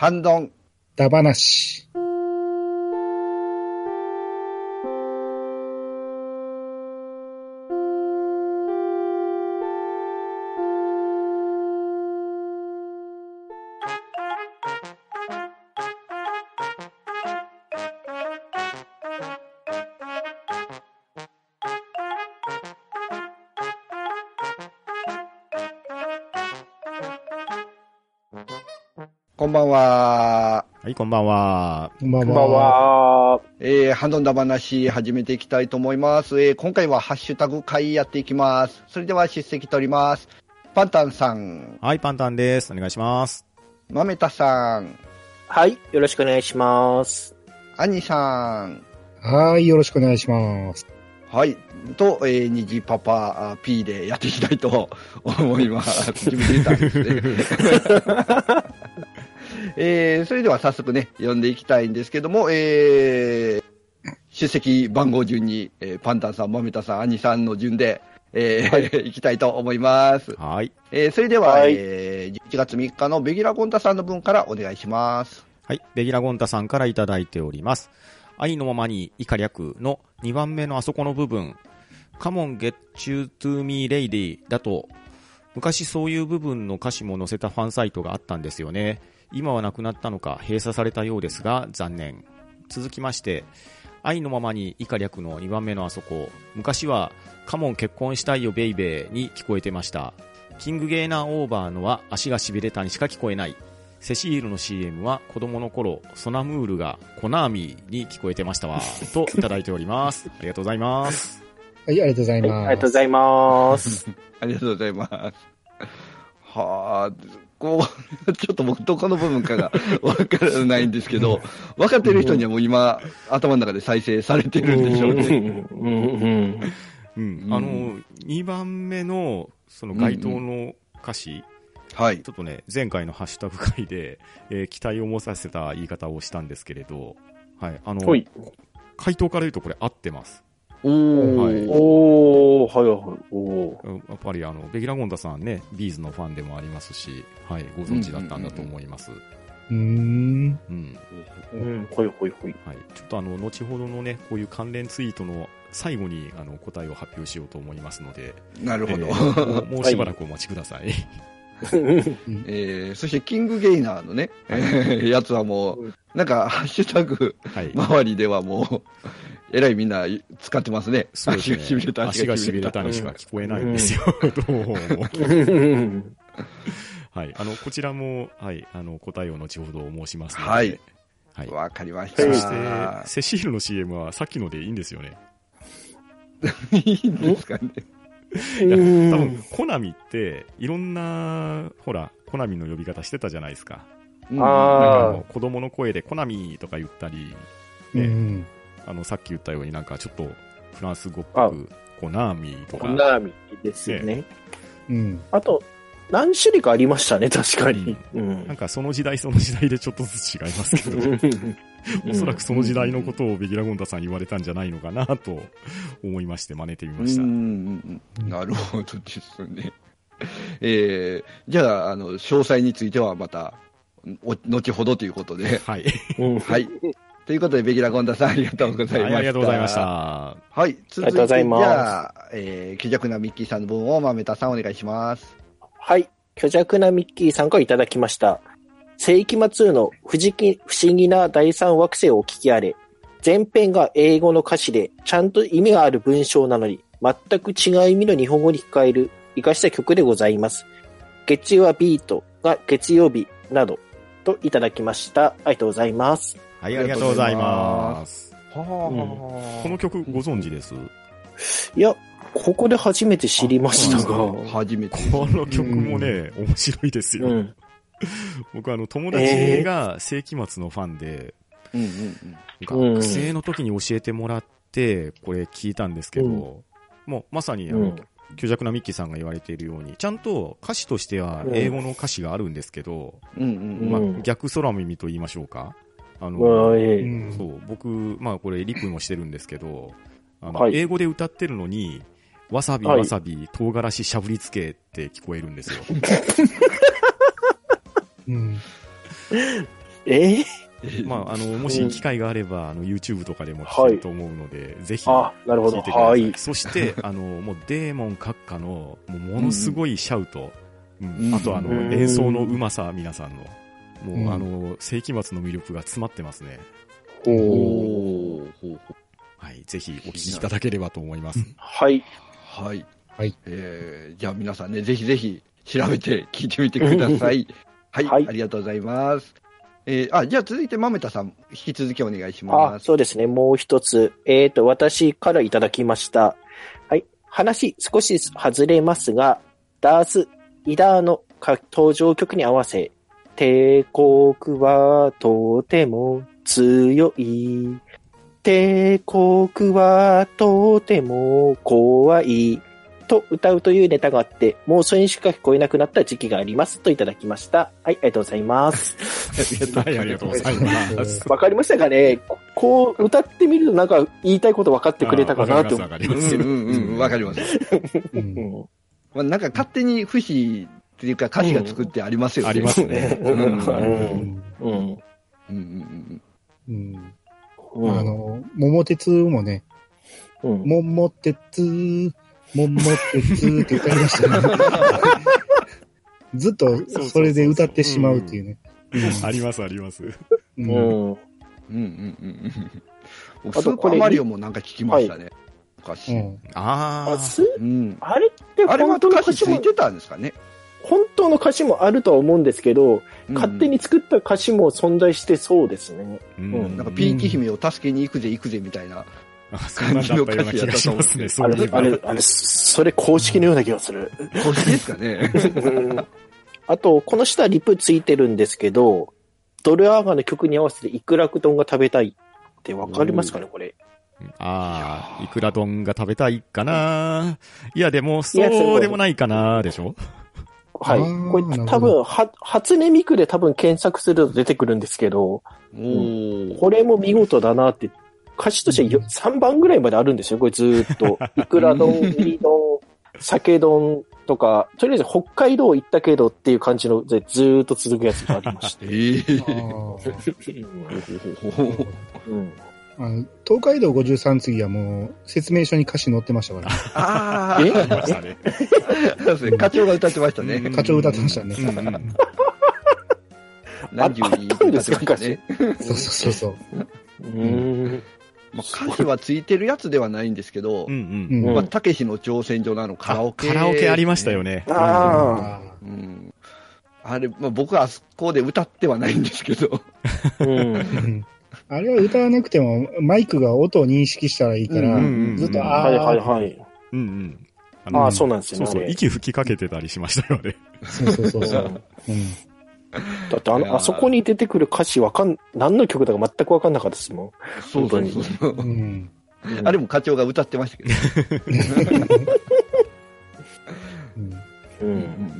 反論。だば。なし。んばんは。はい、こんばんは。こんばんこんばんは。は。えー、ハンドンダ話始めていきたいと思います。えー、今回はハッシュタグ会やっていきます。それでは出席取ります。パンタンさん、はい、パンタンです。お願いします。マメタさん、はい。よろしくお願いします。アニさん、はい、よろしくお願いします。はい。と、えー、虹パパあ P でやっていきたいと思います。自分で言ったんですね。えー、それでは早速ね、読んでいきたいんですけども、えー、出席番号順に、えーパンタンさん、マメタさん、アニさんの順で、えーい、きたいと思います。はい。えー、それでは、はいえー、11月3日のベギラ・ゴンタさんの分からお願いします。はい、ベギラゴンタさんからいただいております。愛のままに以下略の2番目のあそこの部分、Come on get you to me lady だと、昔そういう部分の歌詞も載せたファンサイトがあったんですよね。今はなくなったのか閉鎖されたようですが、残念。続きまして、愛のままに以下略の2番目のあそこ、昔は、カモン結婚したいよベイベーに聞こえてました。キングゲーナーオーバーのは足が痺れたにしか聞こえない。セシールの CM は子供の頃、ソナムールがコナーミーに聞こえてましたわ。といただいております。ありがとうございます。はい、ありがとうござい。ます。ありがとうございます。ありがとうございます。はあ、こう、ちょっと僕どこの部分かが わからないんですけど、分かってる人にはもう今、頭の中で再生されてるんでしょうね。うんうんうん。うんあの、2番目の、その該当の歌詞、はい。ちょっとね、前回のハッシュタグ会で、えー期待を持たせた言い方をしたんですけれど、はい。あの。回答から言うとこれ合ってます。おー。はいおー、はいはい。おー。やっぱりあの、ベギラゴンダさんね、ビーズのファンでもありますし、はい、ご存知だったんだと思います。うーん。うん。うん、ほいほいほい。はい。ちょっとあの、後ほどのね、こういう関連ツイートの最後に、あの、答えを発表しようと思いますので、なるほど。えー もうしばらくお待ちください。えー、そして、キングゲイナーのね、えーやつはもう、なんか、ハッシュタグはい。周りではもう、えらいみんな使ってますね。そうですね。足が痺れた、足が痺れたにしか聞こえないんですよ。どうも。はい。あの、こちらも、はい、あの、答えを後ほど申しますので。はい。はい。わかりましそた。して、セシールの CM はさっきのでいいんですよね。いいんですかね。いや、うん多分、コナミって、いろんな、ほら、コナミの呼び方してたじゃないですか。うんあーあの子供の声でコナミとか言ったり、ねうん。あの、さっき言ったようになんかちょっと、フランス語っぽく、コナミとか。コ、ナーミですよね。うん。あと、何種類かありましたね、確かに。うん。なんかその時代その時代でちょっとずつ違いますけど、おそらくその時代のことをベギラゴンダさんに言われたんじゃないのかなと思いまして真似てみました。うん。うん。うん。なるほどですね。えー、じゃあ、あの、詳細についてはまた、お後ほどということで。はい。うん。はい。ということで、ベギラゴンダさんありがとうございました。はい、ありがとうございました。はい。続いて、じゃあ、えー、気弱なミッキーさんの分を、まめたさんお願いします。はい。虚弱なミッキーさんからいただきました。世紀末の不思議不思議な第三惑星をお聞きあれ。前編が英語の歌詞で、ちゃんと意味がある文章なのに、全く違う意味の日本語に変える、活かした曲でございます。月曜はビートが月曜日など、といただきました。ありがとうございます。はい、ありがとうございます。はこの曲ご存知です？いや、ここで初めて知りましたが。初めて。この曲もね、面白いですよ。うん。僕あの、友達が世紀末のファンで、うんうん学生の時に教えてもらって、これ聞いたんですけど、うんもうまさにあのうん、虚弱なミッキーさんが言われているように、ちゃんと歌詞としては英語の歌詞があるんですけど、うん。うんうんまあうん、逆空耳と言いましょうか。あの、まあええ。うんそう、僕、まあこれリプもしてるんですけど、あの、はい。英語で歌ってるのに、わさびはい。わさび、唐辛子しゃぶりつけって聞こえるんですよ。うん。えまあ、あの、もし機会があれば、あの、YouTube とかでも聞けると思うので、ぜひ、あ、なるほど。聞いてくださ。はいい。そして、あの、もうデーモン閣下の、もうものすごいシャウト、うん。うん。あとあの、うん。演奏のうまさ、皆さんの、もう、うんあの、世紀末の魅力が詰まってますね。おーおーほうほうはい、ぜひお聞きいただければと思います。はい。はい。はい。えー、じゃあ皆さんね、ぜひぜひ調べて聞いてみてください。はい、はいありがとうございます。えー、あ、じゃあ続いて豆田さん、引き続きお願いしあま、す。そうですね。もう一つ。えっ、と、私からいただきました。はい。話少し外れますが、ダース・イダーの登場曲に合わせ、帝国はとても強い。帝国はとても怖い。と歌うというネタがあって、もうそれにしか聞こえなくなった時期があります。といただきました。はい、ありがとうございます。はい、ありがとうございます。わかりましたかね？ここう、歌ってみるとなんか言いたいこと分かってくれたかなと思わかりうます、わかります。んうんうん、わかります。ううんんまあ、なんか勝手に節っていうか、歌詞が作ってありますよね。ありますね。うん。うん。うん。うん。あの、桃鉄もね、桃鉄、桃鉄って歌いましたね。ずっとそれで歌ってしまうっていうね。ありますあります。うん。うんうんうんうん。スーパーマリオもなんか聞きましたね。歌詞。ああ。あれってあれは歌詞ついてたんですかね。本当の歌詞もあるとは思うんですけど、うん勝手に作った歌詞も存在してそうですね。あ、ううんなんかピーチ姫を助けに行くぜ行くぜみたいな。あそんなんだったような気がしますね、そああれ、あれ、それ公式のような気がする。これですかね。うんあと、この下リプついてるんですけど、ドルアーガの曲に合わせてイクラク丼が食べたいってわかりますかね、これ？ああ、いくら丼が食べたいかないや、でも、そうでもないかなでしょ？はい。これ多分、は、初音ミクで多分検索すると出てくるんですけど、おー。これも見事だなって、歌詞としてよ3番ぐらいまであるんですよ、これずーっと。いくら丼、ウリ丼、酒丼とか、とりあえず北海道行ったけどっていう感じのでずーっと続くやつがありまして。えー。うんあの東海道53次はもう説明書に歌詞載ってましたから、え？ああ、ありましたね。そうですね。課長が歌ってましたね。うん課長歌ってましたね何十人歌ってましたね。そうそうそう。うーん。まあ、歌詞はついてるやつではないんですけどう、んうんうん。まあ、たけしの挑戦状のあのカラオケ、カラオケありましたよ。ね。ああうん。あれ、まあ、僕はあそこで歌ってはないんですけど、あ。うん。あれは歌わなくても、マイクが音を認識したらいいから、うんずっと、あはいはいあ、はい。うんうん。ああそうなんですよね。そうそう、息吹きかけてたりしましたよね。そうそうそうそう。うんうんだってあの、あそこに出てくる歌詞わかん、何の曲だか全くわかんなかったですもん。そうそうそうそう。うんあれも課長が歌ってましたけど。うんうん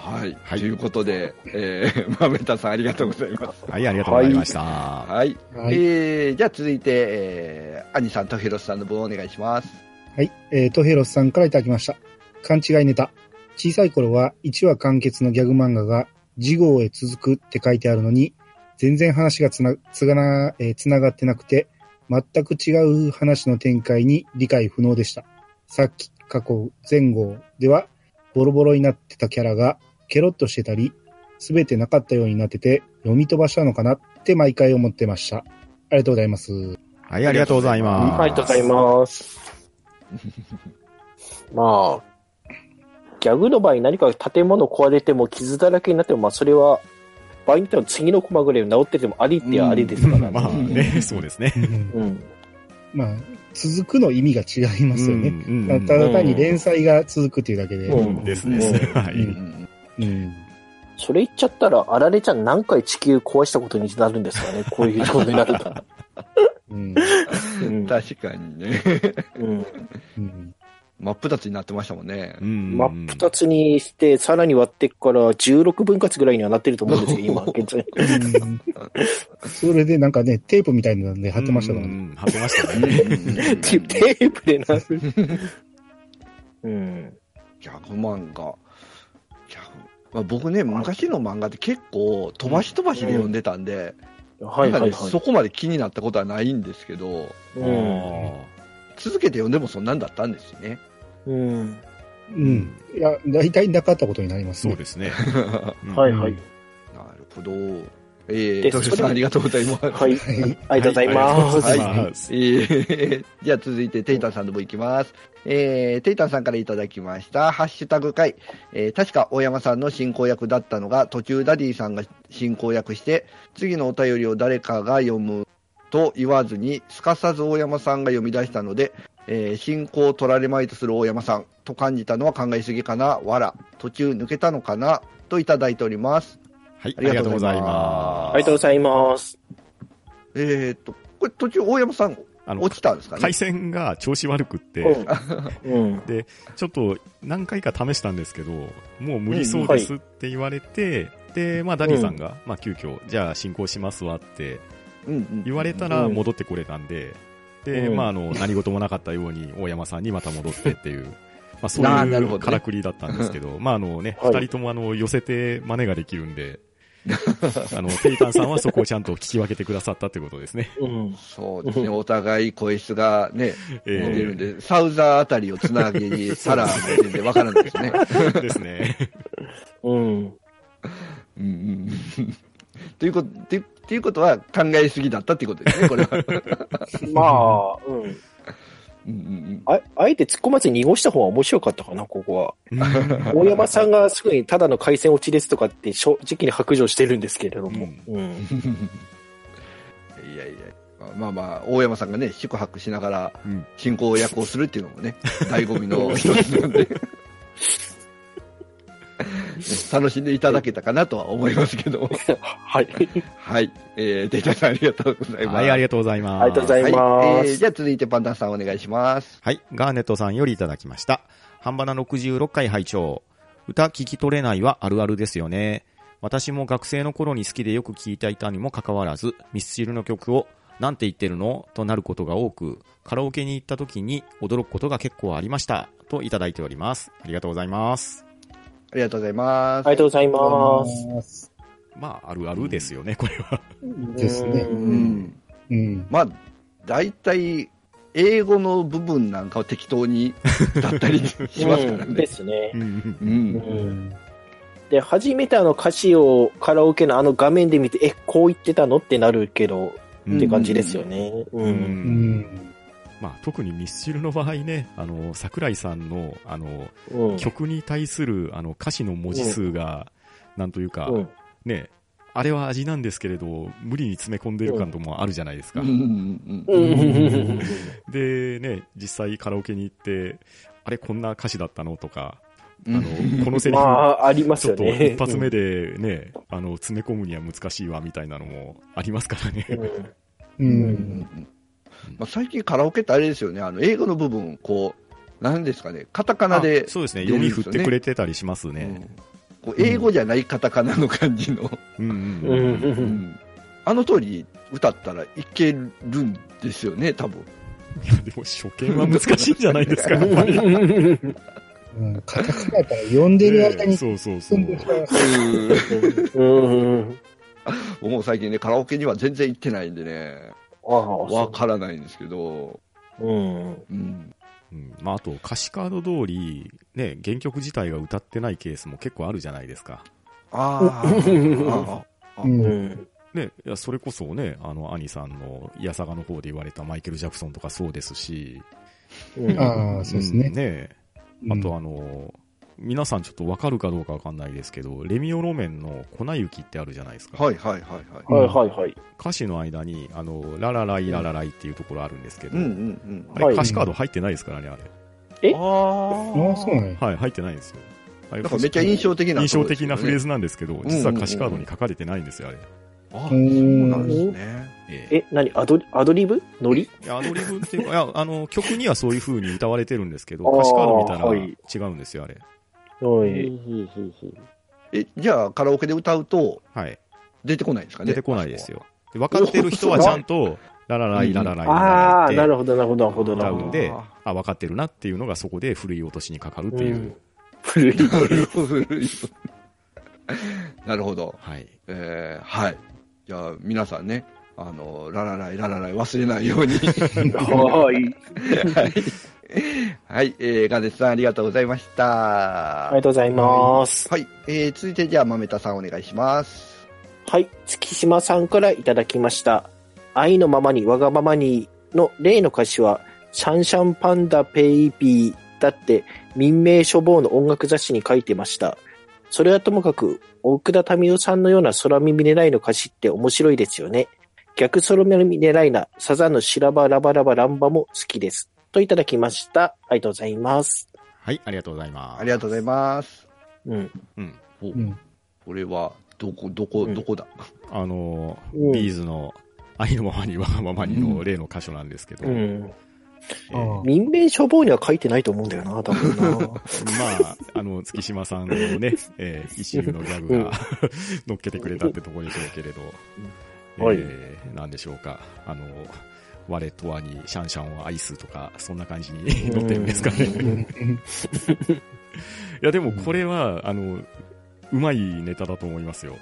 はい。はいということで、えー、豆田さんありがとうございます。はい、ありがとうございました。はい。はい。えー、じゃあ続いて、えー、兄さんとひろしさんの分お願いします。はい。えー、トヘロスさんからいただきました。勘違いネタ。小さい頃は1話完結のギャグ漫画が次号へ続くって書いてあるのに、全然話がつな、つがな、えーつながってなくて、全く違う話の展開に理解不能でした。さっき過去前後ではボロボロになってたキャラがケロッとしてたり、すべてなかったようになってて読み飛ばしたのかなって毎回思ってました。ありがとうございます。はい、ありがとうございます。ありがとうございます。まあ、ギャグの場合何か建物壊れても傷だらけになっても、まあそれは、場合によっては次のコマぐらい治っててもありってはありですからね。まあね、そうですね。うん。まあ、続くの意味が違いますよね。うんうんただ単に連載が続くっていうだけで。ううんですね。はうんうい。んうんそれ言っちゃったら、あられちゃん何回地球壊したことになるんですかね、こういうことになると。うんうん確かにね。うんうん真っ二つになってましたもんね。うん真っ二つにして、さらに割ってから16分割ぐらいにはなってると思うんですけど、今、現在。うんそれでなんかね、テープみたいなので貼ってましたからね。うん貼ってましたうんね。テープでなる。うん。ギャグ漫画。まあ、僕ね、昔の漫画って結構飛ばし飛ばしで読んでたんで、はいはいはい。なんかねそこまで気になったことはないんですけど、うん。続けて読んでもそんなんだったんですよね。うん。うん。いや、大体なかったことになりますね。そうですね。うんはいはい。なるほど。えー、でトシさんありがとうございます。はい。はい。ありがとうございます。はいえーじゃあ続いて、テイタンさんの方行きます。えー、テイタンさんからいただきました、ハッシュタグ会。えー、確か大山さんの進行役だったのが、途中ダディさんが進行役して、次のお便りを誰かが読むと言わずに、すかさず大山さんが読み出したので、えー進行を取られまいとする大山さんと感じたのは考えすぎかな、わら、途中抜けたのかな、といただいております。はい、あありがとうございまます。ありがとうございます。えーっと、これ途中大山さんあの落ちたんですかね？回線が調子悪くって、うん。うん。ちょっと何回か試したんですけど、もう無理そうですって言われて、で、まあ、ダディさんが、まあ、急遽、じゃあ進行しますわってうんうん。言われたら戻ってこれたんで、で、うん。まあ、あの、何事もなかったように、大山さんにまた戻ってっていう、まあ、そういうからくりだったんですけど、まあ、あのね、はい。二人ともあの、寄せて真似ができるんで、あの、テイタンさんはそこをちゃんと聞き分けてくださったってことですね。うん。そうですね、お互い声質がね、え似てるんで、サウザーあたりをつなげたら全然わからないですね。ー ですね。うん。うんうんということ、ってっていうことは考えすぎだったっていうことですね、これは。まあ、うん。うんうんああえて突っ込まずに濁した方が面白かったかな、ここは。大山さんがすぐにただの回線落ちですとかって正直に白状してるんですけれども。うん。うん。いやいや、まあまあ、大山さんがね、宿泊しながらうん進行役をするっていうのもね、醍醐味の一つなんで。楽しんでいただけたかなとは思いますけど。はい。はい。えー、データさんありがとうございます。はい、ありがとうございます。ありがとうございますはい、えーじゃあ続いてパンダさんお願いします。はい、ガーネットさんよりいただきました。半ばな66回拝聴歌聞き取れないはあるあるですよね。私も学生の頃に好きでよく聞いていたにもかかわらず、ミスチルの曲をなんて言ってるのとなることが多く、カラオケに行った時に驚くことが結構ありました。といただいております。ありがとうございます。ありがとうございます。ありがとうございます。す。まあ、あるあるですよね、これは。ですねううんん。うん。まあ、大体、英語の部分なんかを適当にだったりしますからうんでね。すね。うんう。うんん。で、初めてあの歌詞をカラオケのあの画面で見て、え、こう言ってたの？ってなるけど、って感じですよね。う。うんうん。まあ、特にミスチルの場合ね、あの、桜井さんの、あの、うん。曲に対するあの歌詞の文字数が、なんというか、うん。ね、あれは味なんですけれど、無理に詰め込んでる感ともあるじゃないですか。うんうんううんん。で、ね、実際カラオケに行って、あれこんな歌詞だったのとか、あうんの、このセリフ、まあ、ありますちょっと。一発目でね、あの、詰め込むには難しいわみたいなのもありますからね。うん。まあ、最近カラオケってあれですよね、あの英語の部分、こう、なんですかね、カタカナであ、そうですね、読み振ってくれてたりしますね。うんこう英語じゃないカタカナの感じの、うんうんううんん。うんあの通り歌ったらいけるんですよね、多分。いや、でも初見は難しいんじゃないですか、やっぱり。うん。カタカナやったら読んでる間にそうそうそう進ん。でしまいます。うん。僕 も最近ね、カラオケには全然行ってないんでね、わからないんですけど、うん。うん。うんまあ、あと歌詞カード通り、ね、原曲自体が歌ってないケースも結構あるじゃないですか。あーあう。うんん。ね、いやそれこそね、あの、兄さんの、いやさがの方で言われたマイケル・ジャクソンとかそうですし、うん。ああ、そうですんね。ねあとあの、皆さんちょっとわかるかどうかわかんないですけど、レミオロメンの粉雪ってあるじゃないですか。はいはいはいはい。はいはいはい。歌詞の間に、あの、ララライララライっていうところあるんですけど、うんうんうん。あれはい歌詞カード入ってないですからね、あれ。え？あああ、そうなんや。はい、入ってないんですよ。なんかめっちゃ印象的な、印象的なフレーズ。ズなんですけど、実は歌詞カードに書かれてないんですよ、あれ。あそうなんですね。えええ、何？アドリアドリブ？ノリ？アドリブっていうか、いや、あの、曲にはそういう風に歌われてるんですけど、歌詞カード見たい違うんですよ、あれ。はい。え、じゃあカラオケで歌うとはい。出てこないんですかね？出てこないですよ。で分かってる人はちゃんと、ララライララライララああ、ライってなるほど、なるほど、なるほど、なるほど。歌うんであ、あ、分かってるなっていうのがそこで古い落としにかかるっていう。うん古い。古 いなるほど。はい。えー、はい。じゃあ、皆さんね、あの、ララライ、ララライ忘れないように。はい。はい。はい、えー、ガデスさんありがとうございました。ありがとうございます。はい、えー、続いてじゃあ、豆田さんお願いします。はい。月島さんからいただきました。愛のままにわがままにの例の歌詞は、シャンシャンパンダペイビーだって民命処方の音楽雑誌に書いてました。それはともかく、奥田民生さんのような空耳狙いの歌詞って面白いですよね。逆空耳狙いなサザンのシラバラバラバランバも好きです。といただきました。ありがとうございます。はい、ありがとうございます。ありがとうございます。うん。うん。おうん。これは、どこ、どこ、うんどこだ、あのうんビーズの愛のままにわがままにの例の箇所なんですけど、うん。えー民命処方には書いてないと思うんだよな、多分な。まあ、あの、月島さんのね、えー、一種のギャグが 乗っけてくれたってところでしょうけれど、うんはいえー、なんでしょうか、あの、我とはにシャンシャンを愛すとか、そんな感じに乗ってるんですかね。いや、でもこれは、あの、うまいネタだと思いますよ。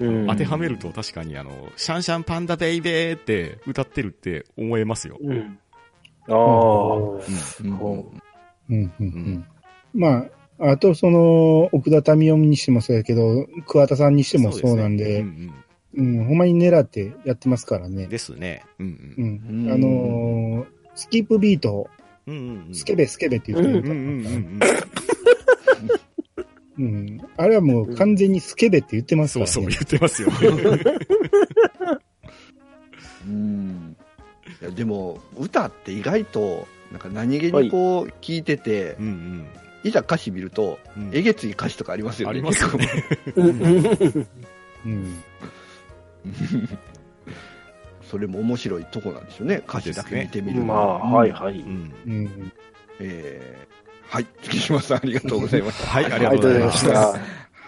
うん。うん当てはめると確かにあの、シャンシャンパンダベイベーって歌ってるって思えますよ。うん。ああ。うんうんうんうんうんまあ、あと、その、奥田民生にしてもそうやけど、桑田さんにしてもそうなんで、うんうんうん、ほんまに狙ってやってますからね。ですね。うんううん。ん。あのースキップビート、うんうんうん。スケベスケベって言ってるうんうんうんうん。うん。あれはもう完全にスケベって言ってますからね。そうそう言ってますよ。うんいやでも、歌って意外と、なんか何気にこう聞いてて、うんうんいざ歌詞見ると、うん。えげつい歌詞とかありますよね。ありますよね。うん うん。それも面白いとこなんですよね。歌詞だけ見てみるとまあ、はいはい。うんうん。えーはい、月島さんありがとうございました。はい、あありがとうございま。りがとうございますした。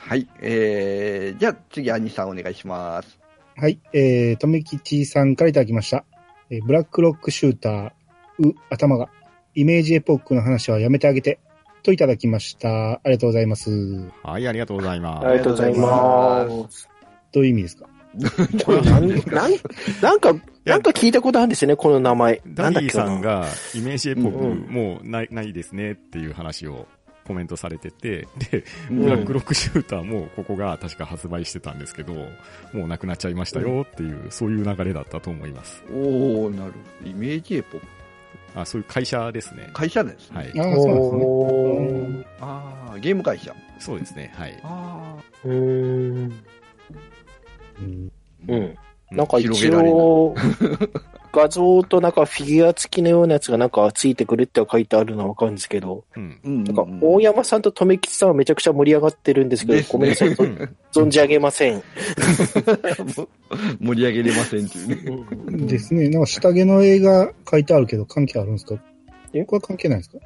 はい、えー、じゃあ次、兄さんお願いします。はい。えー、とめきちさんからいただきました。えーブラックロックシューター、う、頭が、イメージエポックの話はやめてあげて、といただきました。ありがとうございます。はい、ありがとうございまありがとうございます。どういう意味ですか？こ れなん、なん、なんか、なんか聞いたことあるんですよね、この名前。す。ダディさんがイメージエポックうんもうないないですねっていう話をコメントされてて、で、うんブラックロックシューターもここが確か発売してたんですけど、もうなくなっちゃいましたよっていう、そういう流れだったと思います。おー、なる。イメージエポ、あ、そういう会社ですね。会社ですね。はい。ああ、そうですね。おーあー、ゲーム会社。そうですね。はい。あうーん。うんーうん。なんか一応、画像となんかフィギュア付きのようなやつがなんかついてくるって書いてあるのはわかるんですけど、うん。うん。なんか大山さんと留吉さんはめちゃくちゃ盛り上がってるんですけど、ねごめんなさい、と存じ上げません。盛り上げれませんっていうね。ですね。なんか下着の映画書いてあるけど関係あるんですか？え？これは関係ないですか？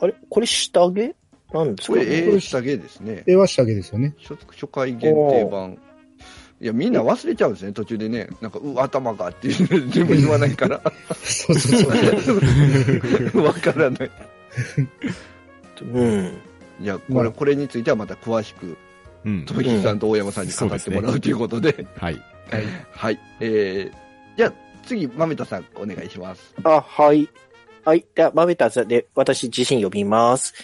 あれ？これ下着？なんですか？これ、えー、下着ですね。絵は下着ですよね。初初回限定版。いや、みんな忘れちゃうんですね、途中でね。なんか、う、頭がっていう全部言わないから。そうそうそう。わからない。うん。いや、これ、これについてはまた詳しく、うん。富木さんと大山さんに語ってもらうということで。はい。はい。えー、じゃあ、次、豆田さん、お願いします。あ、はい。はい。では、マメタズで私自身呼びます。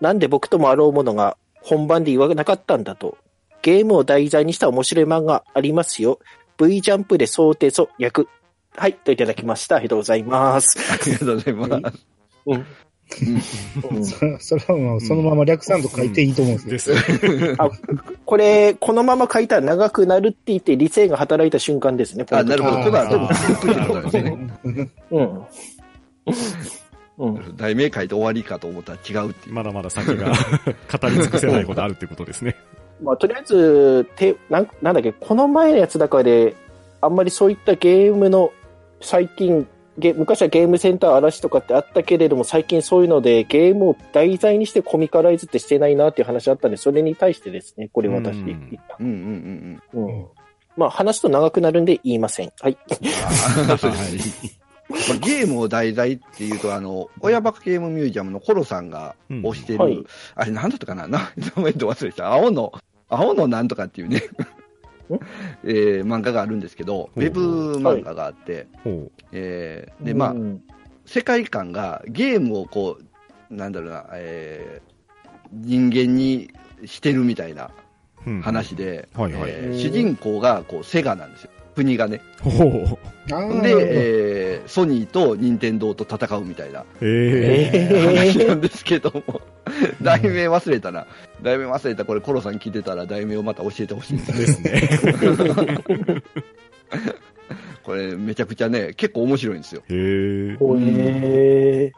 なんで僕ともあろうものが本番で言わなかったんだと。ゲームを題材にした面白い漫画ありますよ。V ジャンプで想定素役。はい。といただきました。ありがとうございます。ありがとうございます。うん。うんそれはもうそのまま略さんと書いていいと思うんですです。あこれ、このまま書いたら長くなるって言って理性が働いた瞬間ですね。あ、なるほど。あーそれは、でも。題名書いて終わりかと思ったら違うっていう。まだまだ先が 語り尽くせないことあるってことですね。まあ、とりあえず、てなんなんだっけ、この前のやつだからで、あんまりそういったゲームの、最近、ゲ昔はゲームセンター嵐とかってあったけれども、最近そういうので、ゲームを題材にしてコミカライズってしてないなっていう話あったんで、それに対してですね、これ私うん言った。うんうんうんうん。うん。まあ、話すと長くなるんで言いません。はい。ゲームを題材っていうと、あの、親バカゲームミュージアムのコロさんが推してる、はいあれなんだったかな？な名前と忘れてた？青の青のなんとかっていうね、え？ー漫画があるんですけど、ウェブ漫画があって、ほえーで、まあう、ん。世界観がゲームをこう、なんだろうな、えー人間にしてるみたいな。話で、主人公がこうセガなんですよ。国がね。ほう。で、えーソニーと任天堂と戦うみたいなええ話なんですけども、題名忘れたな。題名忘れた。これコロさん聞いてたら題名をまた教えてほしいんです。ですね。これめちゃくちゃね、結構面白いんですよ。へえ。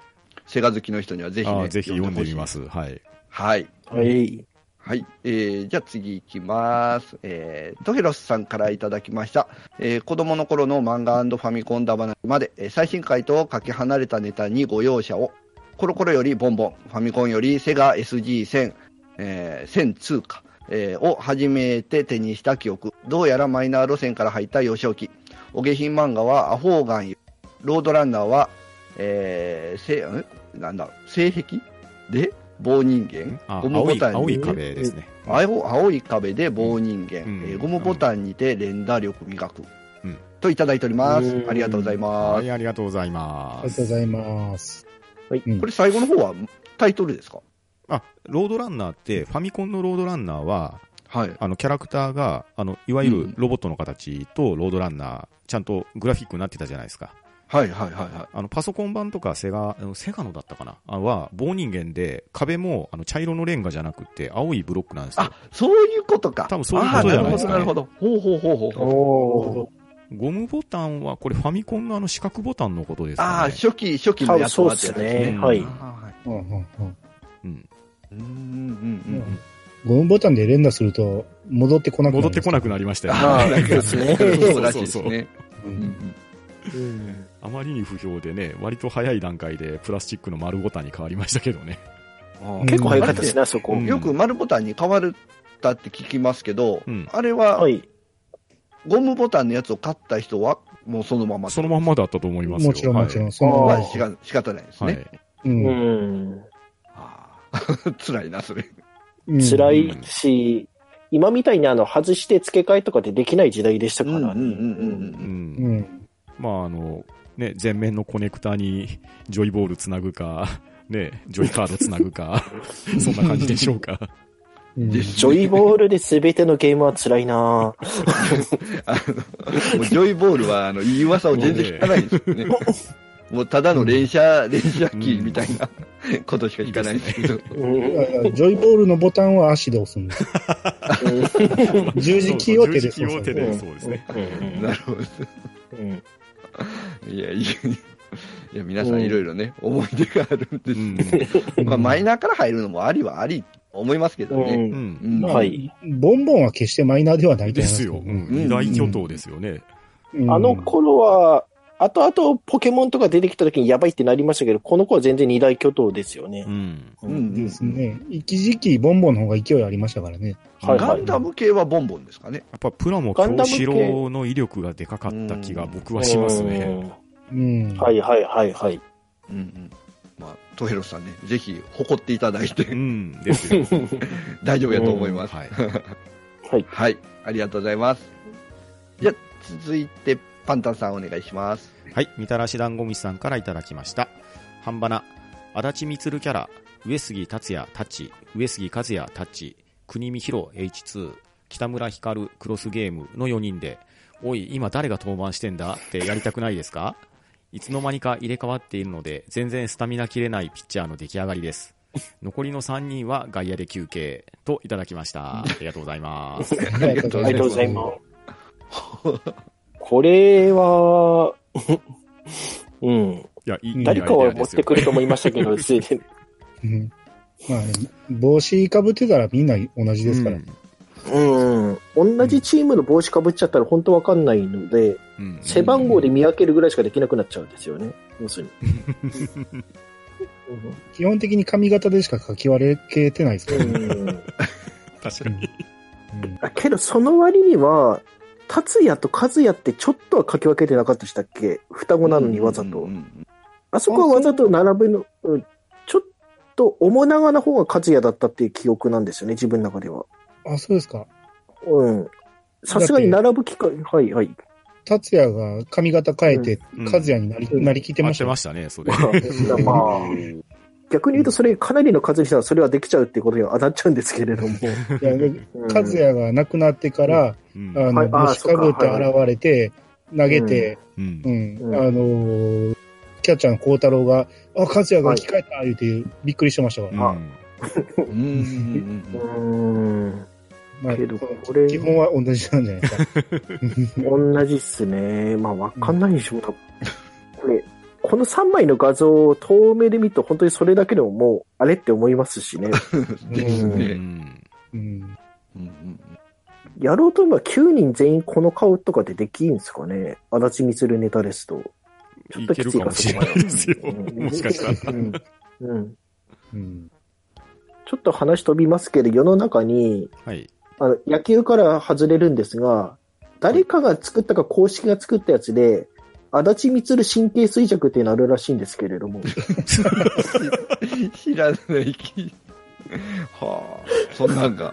セガ好きの人にはぜひね。ぜひ読んでみま。す。はい。はい。ー。はい。はい。えー、じゃあ次行きます。えー、トヘロスさんからいただきました。えー、子供の頃の漫画ファミコンだ話まで、えー最新回とかけ離れたネタにご容赦を。コロコロよりボンボン、ファミコンよりセガ SG1000、えー、1002か、えーを初めて手にした記憶。どうやらマイナー路線から入った幼少期。お下品漫画はアホーガン、ロードランナーは、えー、せ、ん？なんだ、性癖？で？棒人間あ、ゴム青い、ボタンに青い壁ですね。青青い壁で棒人間、うんえーゴムボタンにて連打力磨く、うんといただいておりますう。んありがとうございます。はい、ありがとうございあます。りがとうございます。はいうんこれ最後の方はタイトルですか？あ、ロードランナーって、ファミコンのロードランナーは、はい。あの、キャラクターが、あの、いわゆるロボットの形とロードランナー、ちゃんとグラフィックになってたじゃないですか。はいはいはいはい。あの、パソコン版とかセガ、セガのだったかな？あは、棒人間で、壁も、あの、茶色のレンガじゃなくて、青いブロックなんですよあ。、そういうことか。多分そういうことじゃないですかねなるほど、なるほど。ほうほうほうほうほう。ゴムボタンは、これファミコンのあの四角ボタンのことですああ、かね。初期、初期のやつそうはってやつっすね。うんはい。あうんうんうんうん。ーうんうんうんゴムボタンで連打すると戻ってこなくなる。戻ってこなくなりましたよね。ああ、なんかですね。そうらしいですね。ううんんうんあまりに不評でね、割と早い段階でプラスチックの丸ボタンに変わりましたけどね。うんあー結構早かったですね、あそこ。うんよく丸ボタンに変わったって聞きますけど、うんあれははい。ゴムボタンのやつを買った人は、もうそのまま。そのまんまだったと思いますよ。もちろんもちろん。そあの、はしか仕方ないですはい。ね。はい。う。うん 辛いな、それ。うん辛いし、今みたいにあの、外して付け替えとかでできない時代でしたからね。うんうんうんうんううんん。まあ、あの、ね、前面のコネクタにジョイボールつなぐか、ね、ジョイカードつなぐか、そんな感じでしょうか。ジョイボールで全てのゲームは辛いなぁ あの、ジョイボールは、あの、いい噂を全然聞かないんですよね。もうただの連射、連射機みたいなことしか聞かないんですけど。うんいやいやジョイボールのボタンは足で押すんです。十字キーを手で十字キーを手で、そうそうですね。うんなるほど。うんいや、いや、いや、皆さんいろいろね、思い出があるんです。うん。まあ、マイナーから入るのもありはあり、思いますけどね。う。うんん。はい。ボンボンは決してマイナーではないですよ。うん。二大巨頭ですよね。うんあの頃は、後々ポケモンとか出てきた時にやばいってなりましたけど、この子は全然二大巨頭ですよねう。ん。うんですね。一時期ボンボンの方が勢いありましたからね。はいガンダム系はボンボンですかね。やっぱプラモ京志郎の威力がでかかった気が僕はしますね。うん。うんはいはいはいはい。うんうん。まあ、トヘロスさんね、ぜひ誇っていただいてう、ん。ですよ。大丈夫やと思います。はい。はい。はい、ありがとうございます。じゃあ、続いて、パンタンさんお願いします。はい。みたらし団子みさんからいただきました。半ばな、足立光キャラ、上杉達也タッチ、上杉和也タッチ、国見弘 H2、北村光クロスゲームの4人で、おい、今誰が登板してんだ？ってやりたくないですか？いつの間にか入れ替わっているので、全然スタミナ切れないピッチャーの出来上がりです。残りの3人は外野で休憩といただきました。ありがとうございます。ありがとうございます。これは、うん。いや、いい誰かは持ってくると思いましたけど、全然うんまあね、帽子かぶってたらみんな同じですから。うん。同じチームの帽子かぶっちゃったら本当わかんないので、うん背番号で見分けるぐらいしかできなくなっちゃうんですよね。要するに。基本的に髪型でしか書き分けてないですからね。うん確かに。うんあけど、その割には、達也と和也ってちょっとは書き分けてなかったでしたっけ？双子なのにわざと。うんうんあそこはわざと並べの、うんちょっと面長な方が和也だったっていう記憶なんですよね、自分の中では。あ、そうですか。うん。さすがに並ぶ機会、はいはい。達也が髪型変えて、うん和也になり、うんなりきって待ましてたよ。ましたね、それ。まあ、逆に言うとそれかなりの数にしたらそれはできちゃうっていうことには当たっちゃうんですけれども。いや和也が亡くなってから、うんあの、はいあー虫かぶって現れて、投げて、うんあのーキャッチャーの孝太郎が、あ、和也が生き返った言うて、びっくりしてましたから。うんうんうんうーん。まあけど、これ、基本は同じなんじゃないですか。同じっすね。まあ、わかんないでしょう。多分この3枚の画像を遠目で見ると、本当にそれだけでももう、あれって思いますしね。ですね。うんうん。うんうんやろうと思えば9人全員この顔とかでできんすかね足立みつるネタですと。ちょっいときついかもしれないですよ。うんもしかしたら。うん。うん。うん。ちょっと話飛びますけど、世の中に、はい。あの、野球から外れるんですが、誰かが作ったか公式が作ったやつで、足立みつる神経衰弱っていうのあるらしいんですけれども。知らないき。はあ、そんなんが。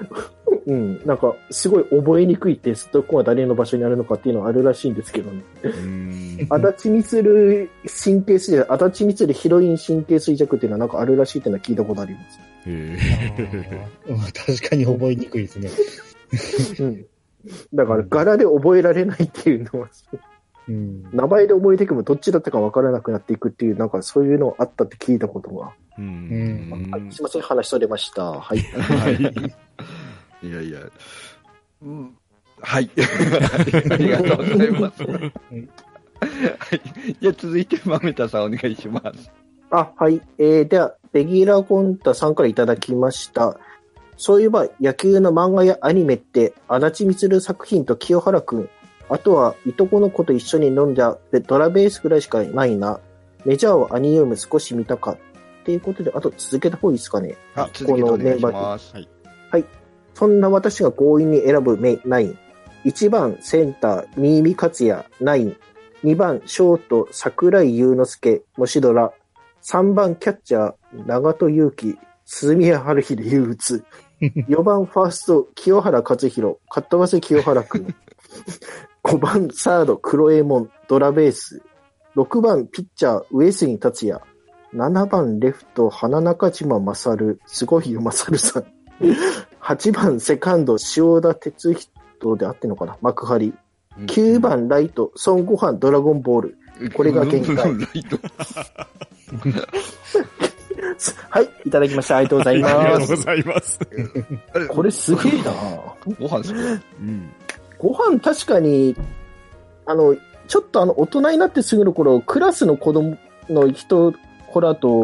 うん。なんか、すごい覚えにくいって、どこが誰の場所にあるのかっていうのはあるらしいんですけどね。うん足立みつる神経衰弱、足立みつるヒロイン神経衰弱っていうのはなんかあるらしいっていうのは聞いたことあります。へうん確かに覚えにくいですね。うん。だから、柄で覚えられないっていうのは、うん。名前で覚えていくもどっちだったか分からなくなっていくっていう、なんかそういうのあったって聞いたことが。ーううんはい、すいません、話それました。はい。はい。いやいや。うん、はい。ありがとうございます。はい。じゃあ続いて、まめたさんお願いします。あ、はい。えー、では、ベギラ・ゴンタさんからいただきました。そういえば、野球の漫画やアニメって、足立みつる作品と清原くん、あとはいとこの子と一緒に飲んだドラベースぐらいしかないな。メジャーはアニウム少し見たか。っていうことで、あと続けた方がいいですかね。あ、続けてお願いします。そんな私が強引に選ぶメナイン。1番センター、新見克也、ナイン。2番ショート、桜井祐之介、もしドラ。3番キャッチャー、長戸祐希、鈴宮春日で憂鬱。4番ファースト、清原和弘、カットバス清原くん。5番サード、黒エモン、ドラベース。6番ピッチャー、上杉達也。7番レフト、花中島勝、すごいよ、勝さん。8番セカンド、塩田哲人であってんのかな？幕張。9番ライト、孫悟飯ドラゴンボール。これが限界ライトはい、いただきました。ありがとうございありがます。とうございます。これすげえなご飯ですか？うん。ご飯確かに、あの、ちょっとあの、大人になってすぐの頃、クラスの子供の人、子らと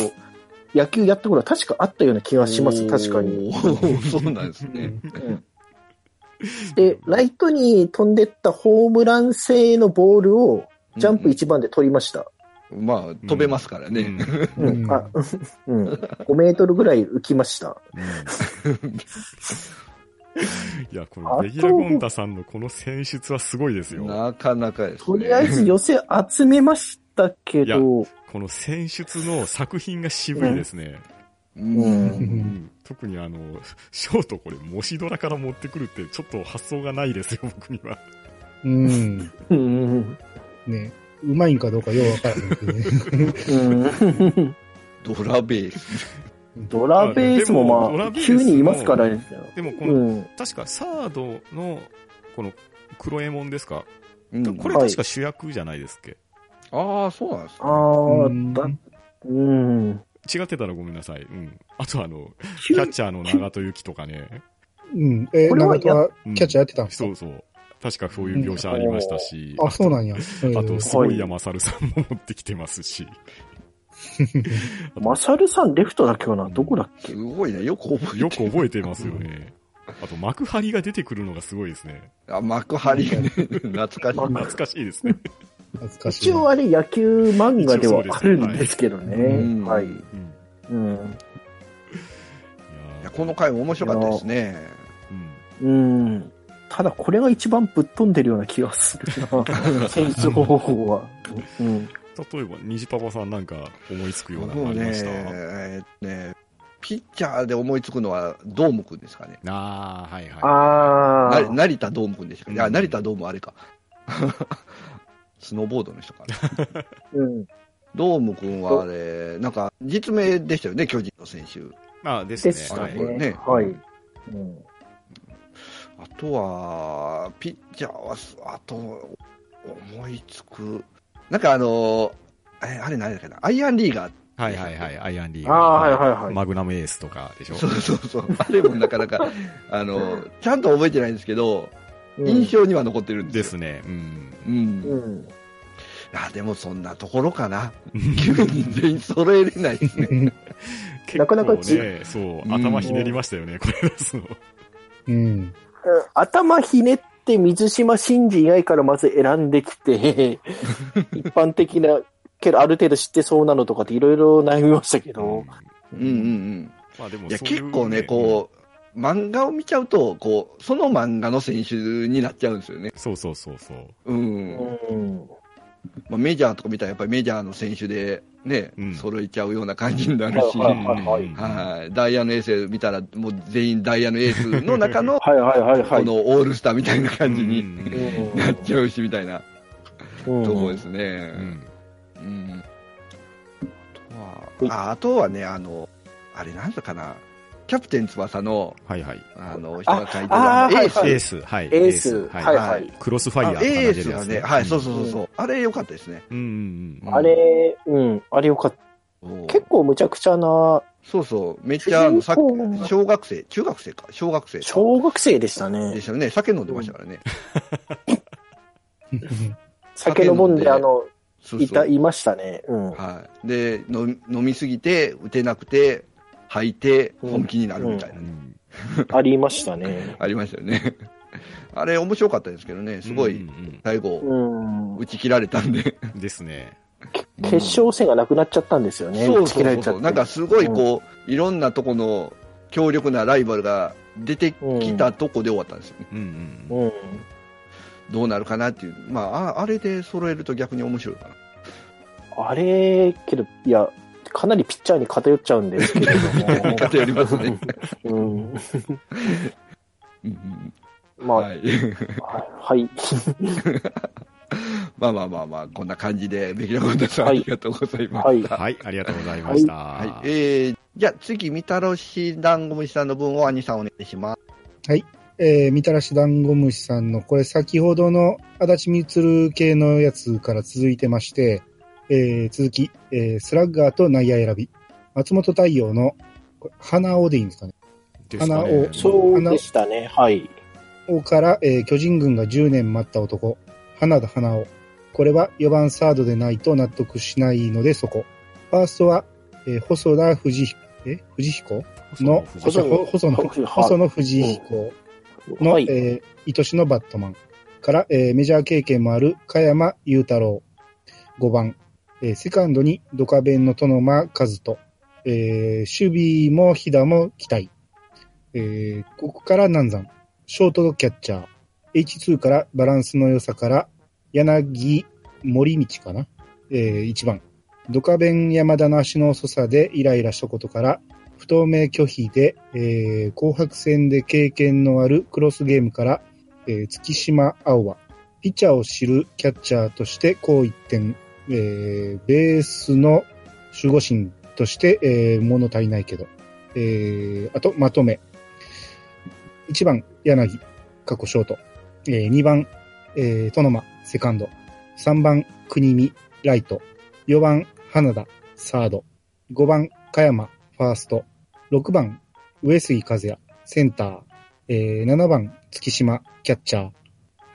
野球やった頃は確かあったような気がします。確かに。そうなんですね。うんで、ライトに飛んでったホームラン性のボールをジャンプ一番で取りました。まあ、飛べますからね。うんうん。うんあ、うん。5メートルぐらい浮きました。う んいや、こあとれ、ベギラ・ゴンタさんのこの選出はすごいですよ。なかなかですね。とりあえず寄せ集めましたけいやど、この選出の作品が渋いですね。う。うん。うんん特にあの、ショートこれ、モシドラから持ってくるって、ちょっと発想がないですよ、僕には。うん。うん。ね。うまいんかどうかようわからないけどね。うん。ドラベース。ドラベースもまあ、急にいますからね。でも、こうの、ん。確かサードの、この、黒エモンですか、うんこれ確か主役じゃないですっけ、ああ、そうなんですあね。うんあ、だ、うん。違ってたらごめんなさい。うん。あとあの、キャッチャーの長戸幸とかね。うん。えー、これは長戸はうんキャッチャーやってたんですか、そうそう。確かそういう描写ありましたし。あ、そうなんや。あと、すごい山猿さんも持ってきてますし。マサルさんレフトだっけかなどこだっけ？すごいね。よく覚えてよく覚えてますよね。あと、幕張が出てくるのがすごいですね。あ、幕張がね、懐かしい。懐かしいですね。懐かしいな。一応あれ野球漫画ではあるんですけどね。うんはい。うん。うん。いいやこの回も面白かったですね。うん。うん。ただこれが一番ぶっ飛んでるような気がするな。選出方法は。うん。例えば、虹パパさんなんか思いつくようなのありました？えーね、ピッチャーで思いつくのは、ドームくんですかね。ああ、はいはい。あな成田ドームくんでしたかね。いや、うん成田ドームあれか。スノーボードの人かな。うん。ドームくんはあれ、なんか、実名でしたよね、巨人の選手。まあですね。でしたはいはいね。はい。うんあとは、ピッチャーはす、あと、思いつく。なんかあの、えあれ何だっけな、アイアンリーガー。はいはいはい。アイアンリーああ、はいはいはい。マグナムエースとかでしょ？そうそうそう。あれもなかなか、あの、ちゃんと覚えてないんですけど、うん印象には残ってるんですよ。ですね。うん。うん。いうん。や、でもそんなところかな。9人全員揃えれない ですね。なかなか結構ね、そう、頭ひねりましたよね、これ出すの。うん。頭ひねって水島真司以外からまず選んできて、一般的な、けどある程度知ってそうなのとかっていろいろ悩みましたけど、うんうんうん。まあでもいや、そういう結構ね、こう、漫画を見ちゃうと、こう、その漫画の選手になっちゃうんですよね。そうそうそうそう。うん。うん。まあ、メジャーとか見たらやっぱりメジャーの選手でね、うん。揃えちゃうような感じになるし、ダイヤのエース見たらもう全員ダイヤのエースの中の はいはいはいはい。このオールスターみたいな感じにうん。うん。なっちゃうしみたいな。うん。ところですね。うん。うん。あとはああとはね、あの、あれなんだかな、キャプテン翼のはいはい。あの人が書いてるああのエース、はいエース、はい。エース、は。はいいはい。クロスファイヤーエースがね、はい、そうそうそうそう、あれ良かったですね。うん。あれ、うん、あれよかった。結構むちゃくちゃな、そうそう、めっちゃあのさ小学生、中学生か、小学生か小学生でしたでね。したよね、酒飲んでましたからね。酒飲んで、あの、そういた、そういましたね。うん。はい。で、飲み飲みすぎて、打てなくて、吐いて、うん本気になるみたいな、ねうんありましたね。ありましたよね。あれ、面白かったですけどね、すごい、うん最後、うん。打ち切られたんで。う んですね。決勝戦がなくなっちゃったんですよね。そう打ち切られちゃって。そうそう。なんかすごいこう、いろんなとこの強力なライバルが出てきたとこで終わったんですよね。うんうん。うん。どうなるかなっていう。まあ、ああれで揃えると逆に面白いかな。あれ、けど、いや、かなりピッチャーに偏っちゃうんですけれども。偏りますね。うん。うんうんまあ、はい。はい。まあまあまあまあ、こんな感じで、べきなことさん、はいありがとうございます。はい。はい、ありがとうございました。はい。えー、じゃあ次、みたらし団子虫さんの分を兄さんお願いします。えー、みたらし団子虫さんの、これ先ほどの足立みつる系のやつから続いてまして、えー、続き、えー、スラッガーと内野選び。松本太陽の、これ花尾でいいんですかね。ですかね花をそうでしたね。はい。王から、えー巨人軍が10年待った男、花田花尾。これは4番サードでないと納得しないのでそこ。ファーストは、えー細田藤彦、え？藤彦？の、細野細細野、藤彦の、はい。えー愛しのバットマン。から、えーメジャー経験もある加山雄太郎。5番、えーセカンドにドカベンの殿間和人。えー守備も飛騨も期待。えーここから南山。ショートキャッチャー。H2 からバランスの良さから、柳森道かな。えー1番。ドカベン山田の足の遅さでイライラしたことから、不透明拒否で、えー紅白戦で経験のあるクロスゲームから、えー月島青は、ピッチャーを知るキャッチャーとしてこう一点、えーベースの守護神として、えー物足りないけど、えーあと、まとめ。1番、柳、過去ショート。えー2番、えー、トノマ、セカンド。3番、国見、ライト。4番、花田、サード。5番、加山、ファースト。6番、上杉和也、センター。えー7番、月島、キャッチャー。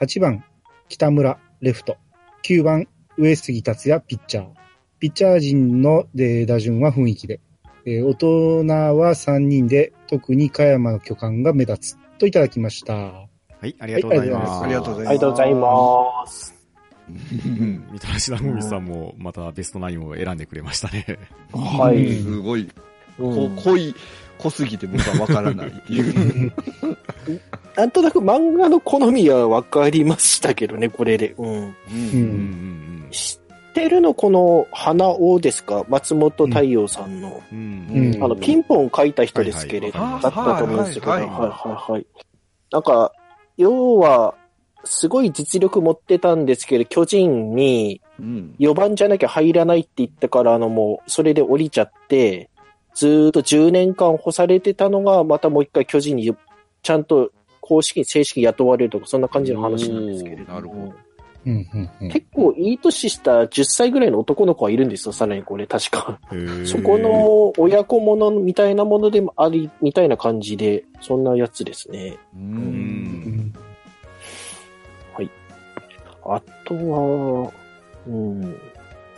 8番、北村、レフト。9番、上杉達也、ピッチャー。ピッチャー陣の、えー打順は雰囲気で。えー大人は3人で、特に加山の巨漢が目立つ。といただきました。はい、ありがとうございます。ありがとうございますありがとうございます。うん。みたらし団子さんもまたベストナインを選んでくれましたね。はい。すごい、うんこ濃い、濃すぎて僕はわからないっていう。なんとなく漫画の好みは分かりましたけどね、これで。うん。ううんうんんうんしってるのこの花尾ですか？松本太陽さんの。うん。うんあの、ピンポン書いた人ですけれど、だったと思うんですけど、ははいいはいはいはい。なんか、要は、すごい実力持ってたんですけど、巨人にうん。4番じゃなきゃ入らないって言ってから、あのもう、それで降りちゃって、ずーっと10年間干されてたのが、またもう一回巨人にちゃんと公式に正式に雇われるとか、そんな感じの話なんですけれどなるほどうんうんうん結構いい年した10歳ぐらいの男の子はいるんですよ、さらにこれ、確か。そこの親子ものみたいなものでもあり、みたいな感じで、そんなやつですね。う。うんん。あとは、うん。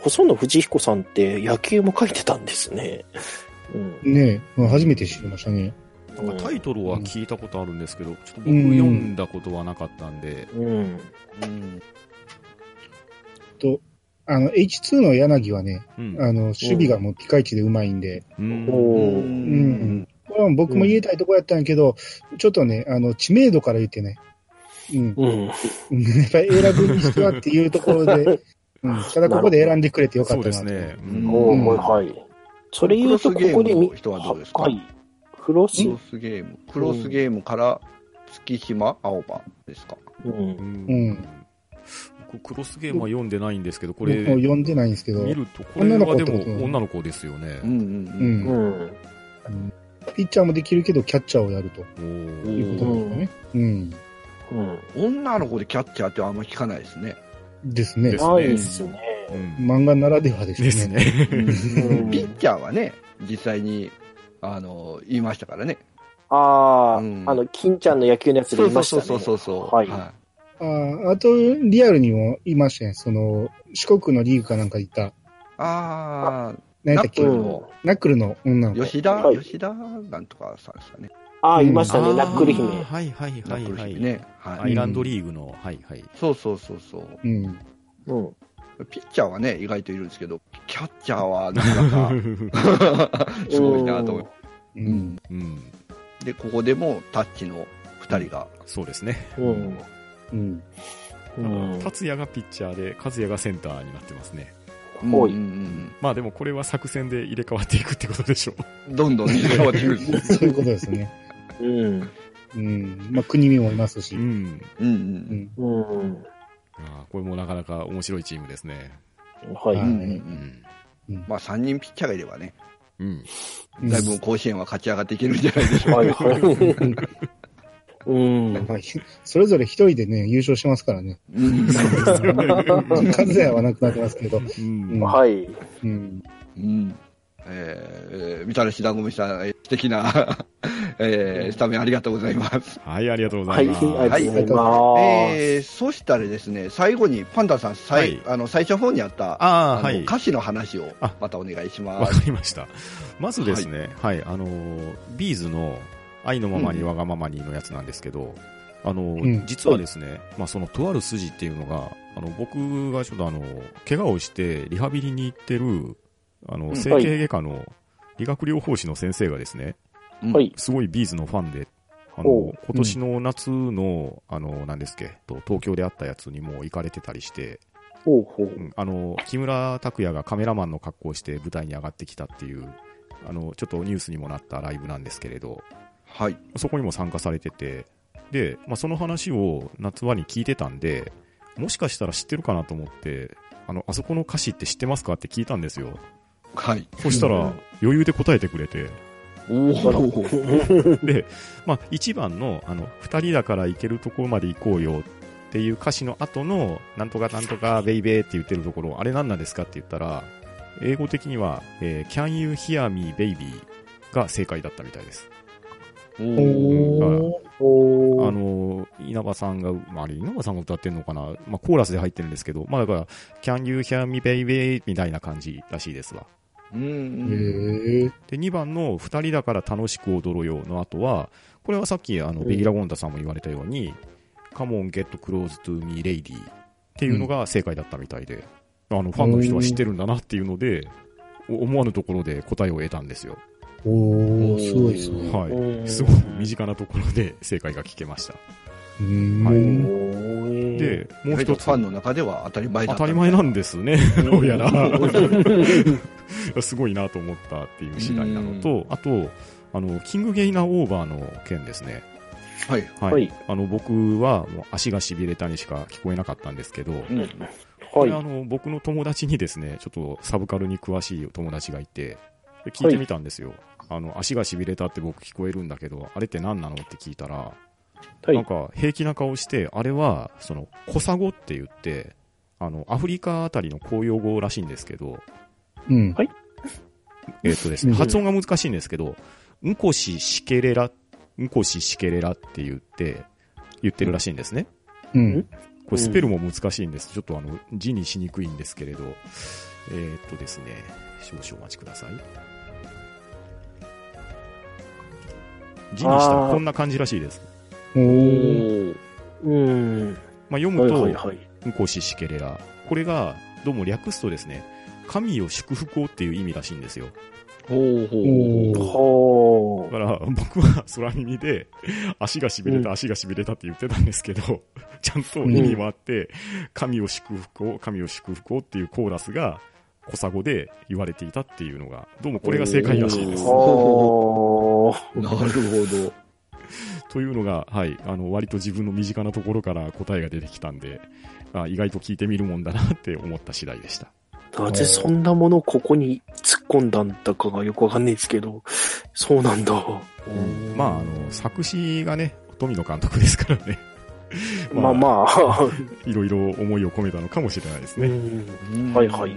細野藤彦さんって野球も書いてたんですね。うん。ねえ、初めて知りましたね。なんかタイトルは聞いたことあるんですけど、ちょっと僕うん読んだことはなかったんで、うん。うん。と、あの、H2 の柳はね、うん。あの、守備がもうピカイチでうまいんで、うんおうーうん。これは僕も言いたいとこやったんやけど、ちょっとね、あの、知名度から言ってね、うん。うん。やっぱり選ぶにしてはっていうところで、うん。ただここで選んでくれてよかったなと。そうですね。はい。それ言うと、ここで見クロスゲームの人はどうですか？はい。クロス？クロスゲーム。クロスゲームから月島青葉ですか？うん。うん僕クロスゲームは読んでないんですけど、これ、読んでないんですけど、見ると、これは女の子でも女の子ですよねう。んうんううん。ん。うん。ピッチャーもできるけど、キャッチャーをやるとおいうことーなんですかね。うん。うん。女の子でキャッチャーってあんま聞かないですね。ですねですね。うん漫画ならではでしょうですね。ね。うんピッチャーはね、実際に、あの、言いましたからね。ああ、うんあの、金ちゃんの野球のやつでそう言いましたね。そうそうそうそう。はい。あああと、リアルにもいましたね。その、四国のリーグかなんか行った、あ何やっけ？ナックルのナックルの女のあ、子。吉田、はい吉田？なんとかさんですかね。ああ、うんいましたね、ナックル姫。はいはいはいナックルはい。姫ね。はい。アイランドリーグの、はいはい。そうそうそうそう。うん。うん。ピッチャーはね、意外といるんですけど、キャッチャーはなかなか すごいなと思う。ううんん。うん。で、ここでもタッチの二人が。そうですね。うん。うん。うん。達也がピッチャーで、和也がセンターになってますね。ほいまあでもこれは作戦で入れ替わっていくってことでしょう。うんどんどん変わってくるんです。そういうことですね。うん。うん。まあ、国見もいますし。う。うんうんうんん。うん。あーこれもなかなか面白いチームですね。はい。はいうんうんまあ、3人ピッチャーがいればね、うん。うんだいぶ甲子園は勝ち上がっていけるんじゃないでしょうはい。はい。うん。はい。それぞれ一人でね、優勝しますからね。か。うん 和也はなくなってますけど。うん。はい。うん。うん。えー、みたらし団子みさん、えー素敵な、えー、スタメンありがとうございます。はい、ありがとうござはいい。ます。ありがとうございます。えー、そしたらですね、最後にパンダさん、さいはいあの最初の方にあった、ああ、のはい。歌詞の話をあまたお願いしわます。かりました。まずですね、はい、あのー、 B'z の愛のままにわがままにのやつなんですけど、あのー、うん実はですね、まあそのとある筋っていうのが、あの、僕がちょっとあの、怪我をしてリハビリに行ってる、あの、うん整形外科の理学療法士の先生がですね、うんはい。すごい B'z のファンで、あの今年の夏の、あの、なんですっけ、と東京であったやつにも行かれてたりして、ほうほうう。んあの、木村拓哉がカメラマンの格好をして舞台に上がってきたっていう、あの、ちょっとニュースにもなったライブなんですけれど、はい。そこにも参加されてて、で、まあ、その話を夏場に聞いてたんで、もしかしたら知ってるかなと思って、あの、あそこの歌詞って知ってますかって聞いたんですよ。はい。そしたら、うん余裕で答えてくれて、おなるほーど。で、まあ、一番の、あの、二人だから行けるところまで行こうよっていう歌詞の後の、なんとかなんとかベイベーって言ってるところ、あれ何なんですかって言ったら、英語的には、えー Can you hear me baby? が正解だったみたいです。おお。あおー。の、稲葉さんが、まあ、あれ稲葉さんが歌ってんのかな？まあ、コーラスで入ってるんですけど、まあ、だから、Can you hear me baby? みたいな感じらしいですわ。うん。で、2番の二人だから楽しく踊ろうよの後は、これはさっきあの、うんベギラ・ゴンタさんも言われたように、Come on, get close to me, lady っていうのが正解だったみたいで、あの、ファンの人は知ってるんだなっていうので、お思わぬところで答えを得たんですよ。おー、すごいですね。はうんい。すごい身近なところで正解が聞けました。うーん。はいで、で、もう一つファ。ンの中では当たり前だった。当たり前なんですね。どうやら。う すごいなと思ったっていう次第なのと、あと、あの、キングゲイナーオーバーの件ですね。はい。はい。はいあの、僕はもう足が痺れたにしか聞こえなかったんですけど、うん。これあはい。の、僕の友達にですね、ちょっとサブカルに詳しい友達がいて、で聞いてみたんですよ。あの、足が痺れたって僕聞こえるんだけど、あれって何なのって聞いたら、はい。なんか平気な顔して、あれは、その、コサ語って言って、あの、アフリカあたりの公用語らしいんですけど、うん。えっとですね、うん発音が難しいんですけど、うんこししけれら、うんこししけれらって言って、言ってるらしいんですね。うん。これスペルも難しいんです。ちょっとあの、字にしにくいんですけれど、えーっとですね、少々お待ちください。字にしたらこんな感じらしいです。おー。うん。まあ、読むはいと、はいはい。うんこししけれら。これが、どうも略すとですね、神を祝福をっていう意味らしいんですよ。ほうほう。ほだから、僕は空耳で、足が痺れた、うん足が痺れたって言ってたんですけど、ちゃんと意味もあって、神を祝福を、神を祝福をっていうコーラスが、小佐語で言われていたっていうのが、どうもこれが正解らしいです。なるほど。というのが、はい、あの、割と自分の身近なところから答えが出てきたんで、あ意外と聞いてみるもんだなって思った次第でした。なぜそんなものをここに突っ込んだんだかがよくわかんないですけど、そうなんだ。まあ、あの、作詞がね、富野監督ですからね。ま あまあ。いろいろ思いを込めたのかもしれないですね。うんはいはい。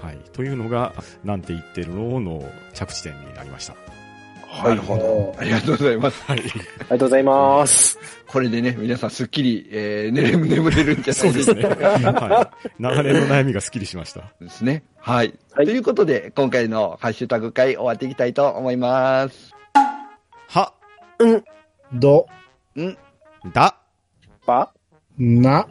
はい。というのが、なんて言ってるのの着地点になりました。なるほど。ありがとうございます。はい。ありがとうございます。これでね、皆さんすっきり、えー、寝れ 眠れるんじゃそないでか。うですすね。はい。流れの悩みがスッキリしました。ですね。はい。はいということで、今回のハッシュタグ会終わっていきたいと思います。は、ど、ん、だ、ば、な、